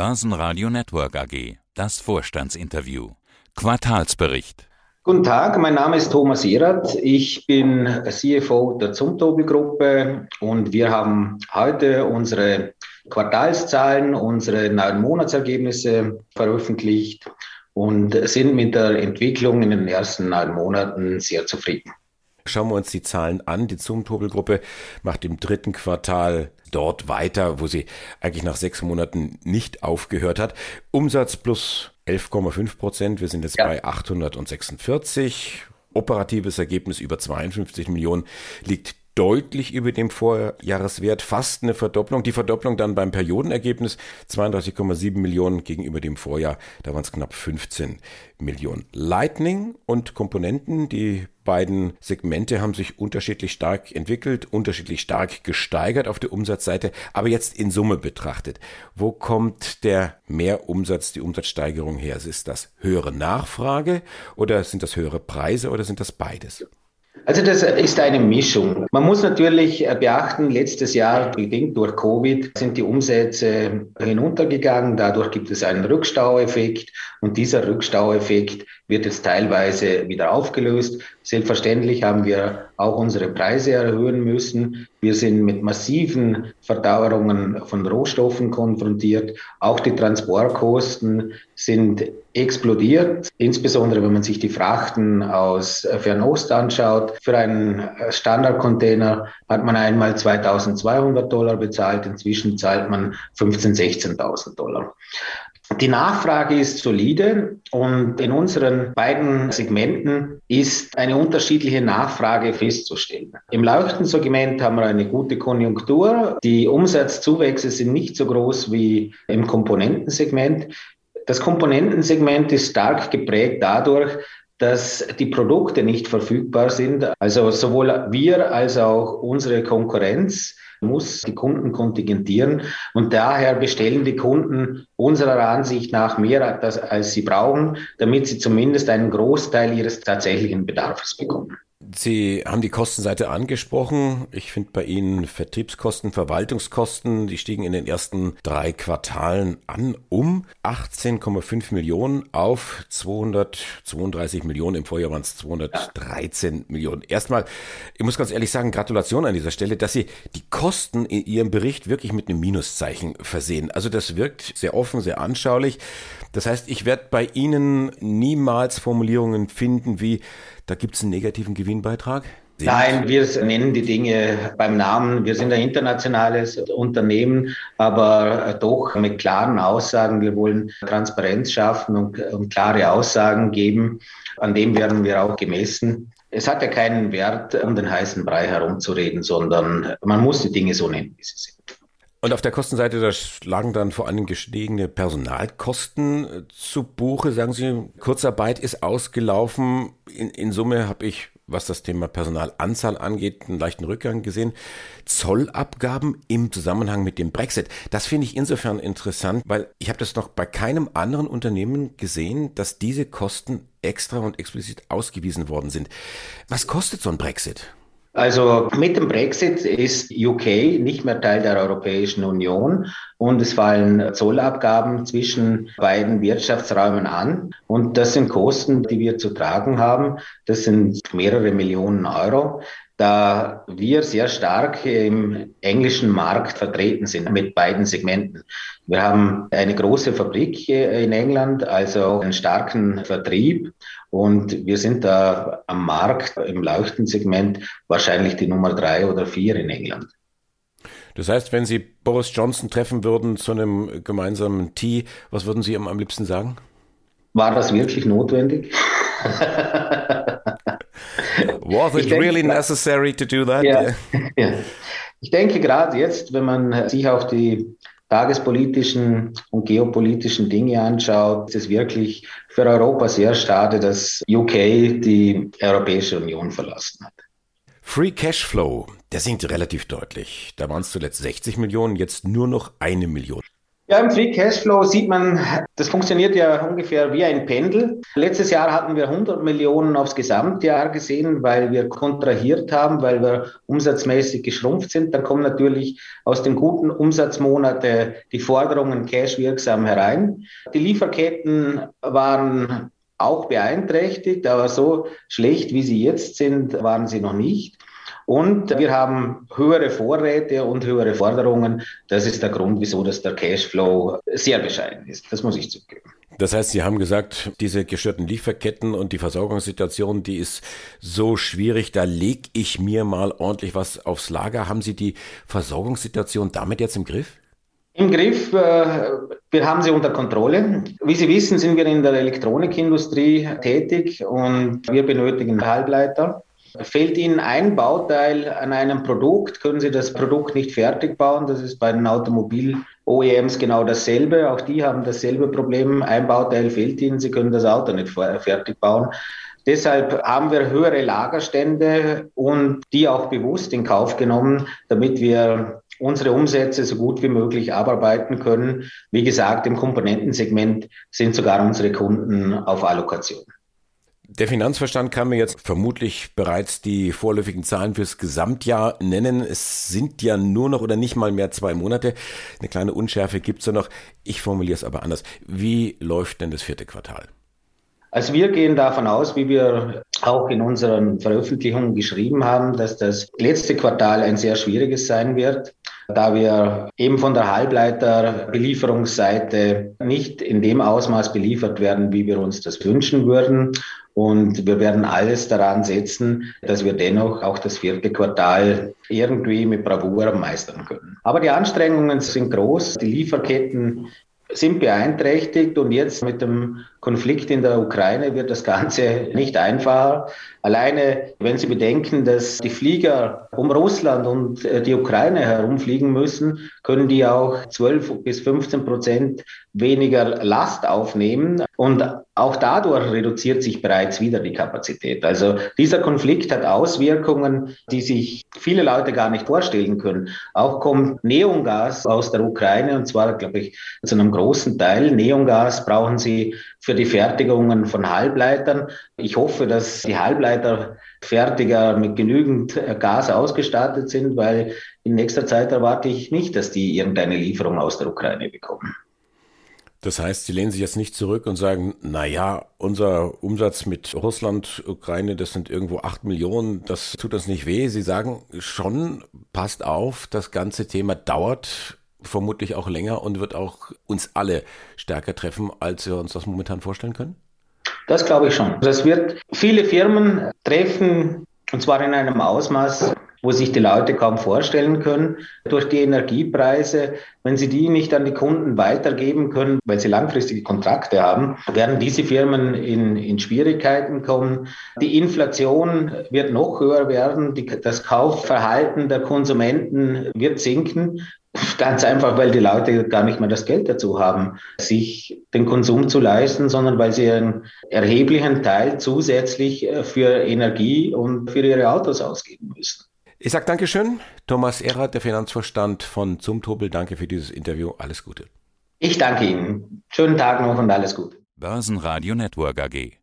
Börsenradio Network AG. Das Vorstandsinterview. Quartalsbericht. Guten Tag, mein Name ist Thomas Erath. Ich bin CFO der Zumtobi-Gruppe und wir haben heute unsere Quartalszahlen, unsere neuen Monatsergebnisse veröffentlicht und sind mit der Entwicklung in den ersten neun Monaten sehr zufrieden. Schauen wir uns die Zahlen an. Die Zumtobel-Gruppe macht im dritten Quartal dort weiter, wo sie eigentlich nach sechs Monaten nicht aufgehört hat. Umsatz plus 11,5 Prozent. Wir sind jetzt ja. bei 846. Operatives Ergebnis über 52 Millionen liegt deutlich über dem Vorjahreswert, fast eine Verdopplung. Die Verdopplung dann beim Periodenergebnis 32,7 Millionen gegenüber dem Vorjahr, da waren es knapp 15 Millionen. Lightning und Komponenten, die beiden Segmente haben sich unterschiedlich stark entwickelt, unterschiedlich stark gesteigert auf der Umsatzseite, aber jetzt in Summe betrachtet. Wo kommt der Mehrumsatz, die Umsatzsteigerung her? Ist das höhere Nachfrage oder sind das höhere Preise oder sind das beides? Also das ist eine Mischung. Man muss natürlich beachten, letztes Jahr, bedingt durch Covid, sind die Umsätze hinuntergegangen. Dadurch gibt es einen Rückstaueffekt und dieser Rückstaueffekt wird jetzt teilweise wieder aufgelöst. Selbstverständlich haben wir auch unsere Preise erhöhen müssen. Wir sind mit massiven Verdauerungen von Rohstoffen konfrontiert. Auch die Transportkosten sind explodiert, insbesondere wenn man sich die Frachten aus Fernost anschaut. Für einen Standardcontainer hat man einmal 2200 Dollar bezahlt, inzwischen zahlt man 15.000, 16.000 Dollar. Die Nachfrage ist solide und in unseren beiden Segmenten ist eine unterschiedliche Nachfrage festzustellen. Im Leuchtensegment haben wir eine gute Konjunktur. Die Umsatzzuwächse sind nicht so groß wie im Komponentensegment. Das Komponentensegment ist stark geprägt dadurch, dass die Produkte nicht verfügbar sind. Also sowohl wir als auch unsere Konkurrenz muss die Kunden kontingentieren und daher bestellen die Kunden unserer Ansicht nach mehr, als sie brauchen, damit sie zumindest einen Großteil ihres tatsächlichen Bedarfs bekommen. Sie haben die Kostenseite angesprochen. Ich finde bei Ihnen Vertriebskosten, Verwaltungskosten, die stiegen in den ersten drei Quartalen an um 18,5 Millionen auf 232 Millionen. Im Vorjahr waren es 213 ja. Millionen. Erstmal, ich muss ganz ehrlich sagen, Gratulation an dieser Stelle, dass Sie die Kosten in Ihrem Bericht wirklich mit einem Minuszeichen versehen. Also das wirkt sehr offen, sehr anschaulich. Das heißt, ich werde bei Ihnen niemals Formulierungen finden wie da gibt es einen negativen Gewinnbeitrag? Nein, wir nennen die Dinge beim Namen. Wir sind ein internationales Unternehmen, aber doch mit klaren Aussagen. Wir wollen Transparenz schaffen und, und klare Aussagen geben. An dem werden wir auch gemessen. Es hat ja keinen Wert, um den heißen Brei herumzureden, sondern man muss die Dinge so nennen, wie sie sind. Und auf der Kostenseite, da schlagen dann vor allem gestiegene Personalkosten äh, zu Buche. Sagen Sie, Kurzarbeit ist ausgelaufen. In, in Summe habe ich, was das Thema Personalanzahl angeht, einen leichten Rückgang gesehen. Zollabgaben im Zusammenhang mit dem Brexit. Das finde ich insofern interessant, weil ich habe das noch bei keinem anderen Unternehmen gesehen, dass diese Kosten extra und explizit ausgewiesen worden sind. Was kostet so ein Brexit? Also mit dem Brexit ist UK nicht mehr Teil der Europäischen Union und es fallen Zollabgaben zwischen beiden Wirtschaftsräumen an. Und das sind Kosten, die wir zu tragen haben. Das sind mehrere Millionen Euro da wir sehr stark im englischen Markt vertreten sind mit beiden Segmenten. Wir haben eine große Fabrik in England, also einen starken Vertrieb und wir sind da am Markt im Leuchtensegment wahrscheinlich die Nummer drei oder vier in England. Das heißt, wenn Sie Boris Johnson treffen würden zu einem gemeinsamen Tee, was würden Sie ihm am liebsten sagen? War das wirklich notwendig? Was it really necessary to do that? Ja, ja. Ich denke gerade jetzt, wenn man sich auch die tagespolitischen und geopolitischen Dinge anschaut, ist es wirklich für Europa sehr schade, dass UK die Europäische Union verlassen hat. Free Cashflow, der sinkt relativ deutlich. Da waren es zuletzt 60 Millionen, jetzt nur noch eine Million. Ja, im Free Cashflow sieht man, das funktioniert ja ungefähr wie ein Pendel. Letztes Jahr hatten wir 100 Millionen aufs Gesamtjahr gesehen, weil wir kontrahiert haben, weil wir umsatzmäßig geschrumpft sind. Dann kommen natürlich aus den guten Umsatzmonaten die Forderungen cashwirksam herein. Die Lieferketten waren auch beeinträchtigt, aber so schlecht, wie sie jetzt sind, waren sie noch nicht. Und wir haben höhere Vorräte und höhere Forderungen. Das ist der Grund, wieso das der Cashflow sehr bescheiden ist. Das muss ich zugeben. Das heißt, Sie haben gesagt, diese gestörten Lieferketten und die Versorgungssituation, die ist so schwierig, da lege ich mir mal ordentlich was aufs Lager. Haben Sie die Versorgungssituation damit jetzt im Griff? Im Griff, äh, wir haben sie unter Kontrolle. Wie Sie wissen, sind wir in der Elektronikindustrie tätig und wir benötigen Halbleiter. Fehlt Ihnen ein Bauteil an einem Produkt, können Sie das Produkt nicht fertig bauen. Das ist bei den Automobil-OEMs genau dasselbe. Auch die haben dasselbe Problem. Ein Bauteil fehlt Ihnen, Sie können das Auto nicht fertig bauen. Deshalb haben wir höhere Lagerstände und die auch bewusst in Kauf genommen, damit wir unsere Umsätze so gut wie möglich abarbeiten können. Wie gesagt, im Komponentensegment sind sogar unsere Kunden auf Allokation. Der Finanzverstand kann mir jetzt vermutlich bereits die vorläufigen Zahlen fürs Gesamtjahr nennen. Es sind ja nur noch oder nicht mal mehr zwei Monate. Eine kleine Unschärfe gibt es ja noch. Ich formuliere es aber anders. Wie läuft denn das vierte Quartal? Also wir gehen davon aus, wie wir auch in unseren Veröffentlichungen geschrieben haben, dass das letzte Quartal ein sehr schwieriges sein wird, da wir eben von der Halbleiterbelieferungsseite nicht in dem Ausmaß beliefert werden, wie wir uns das wünschen würden. Und wir werden alles daran setzen, dass wir dennoch auch das vierte Quartal irgendwie mit Bravour meistern können. Aber die Anstrengungen sind groß. Die Lieferketten sind beeinträchtigt und jetzt mit dem Konflikt in der Ukraine wird das Ganze nicht einfacher. Alleine, wenn Sie bedenken, dass die Flieger um Russland und äh, die Ukraine herumfliegen müssen, können die auch 12 bis 15 Prozent weniger Last aufnehmen. Und auch dadurch reduziert sich bereits wieder die Kapazität. Also dieser Konflikt hat Auswirkungen, die sich viele Leute gar nicht vorstellen können. Auch kommt Neongas aus der Ukraine und zwar, glaube ich, zu einem großen Teil. Neongas brauchen sie für die Fertigungen von Halbleitern. Ich hoffe, dass die Halbleiterfertiger mit genügend Gas ausgestattet sind, weil in nächster Zeit erwarte ich nicht, dass die irgendeine Lieferung aus der Ukraine bekommen. Das heißt, Sie lehnen sich jetzt nicht zurück und sagen, na ja, unser Umsatz mit Russland, Ukraine, das sind irgendwo acht Millionen, das tut uns nicht weh. Sie sagen schon, passt auf, das ganze Thema dauert vermutlich auch länger und wird auch uns alle stärker treffen, als wir uns das momentan vorstellen können? Das glaube ich schon. Das wird viele Firmen treffen, und zwar in einem Ausmaß, wo sich die Leute kaum vorstellen können. Durch die Energiepreise, wenn sie die nicht an die Kunden weitergeben können, weil sie langfristige Kontrakte haben, werden diese Firmen in, in Schwierigkeiten kommen. Die Inflation wird noch höher werden. Die, das Kaufverhalten der Konsumenten wird sinken. Ganz einfach, weil die Leute gar nicht mehr das Geld dazu haben, sich den Konsum zu leisten, sondern weil sie einen erheblichen Teil zusätzlich äh, für Energie und für ihre Autos ausgeben müssen. Ich sage Dankeschön, Thomas Erhard, der Finanzvorstand von Zumtobel. Danke für dieses Interview. Alles Gute. Ich danke Ihnen. Schönen Tag noch und alles Gute. Börsenradio Network AG.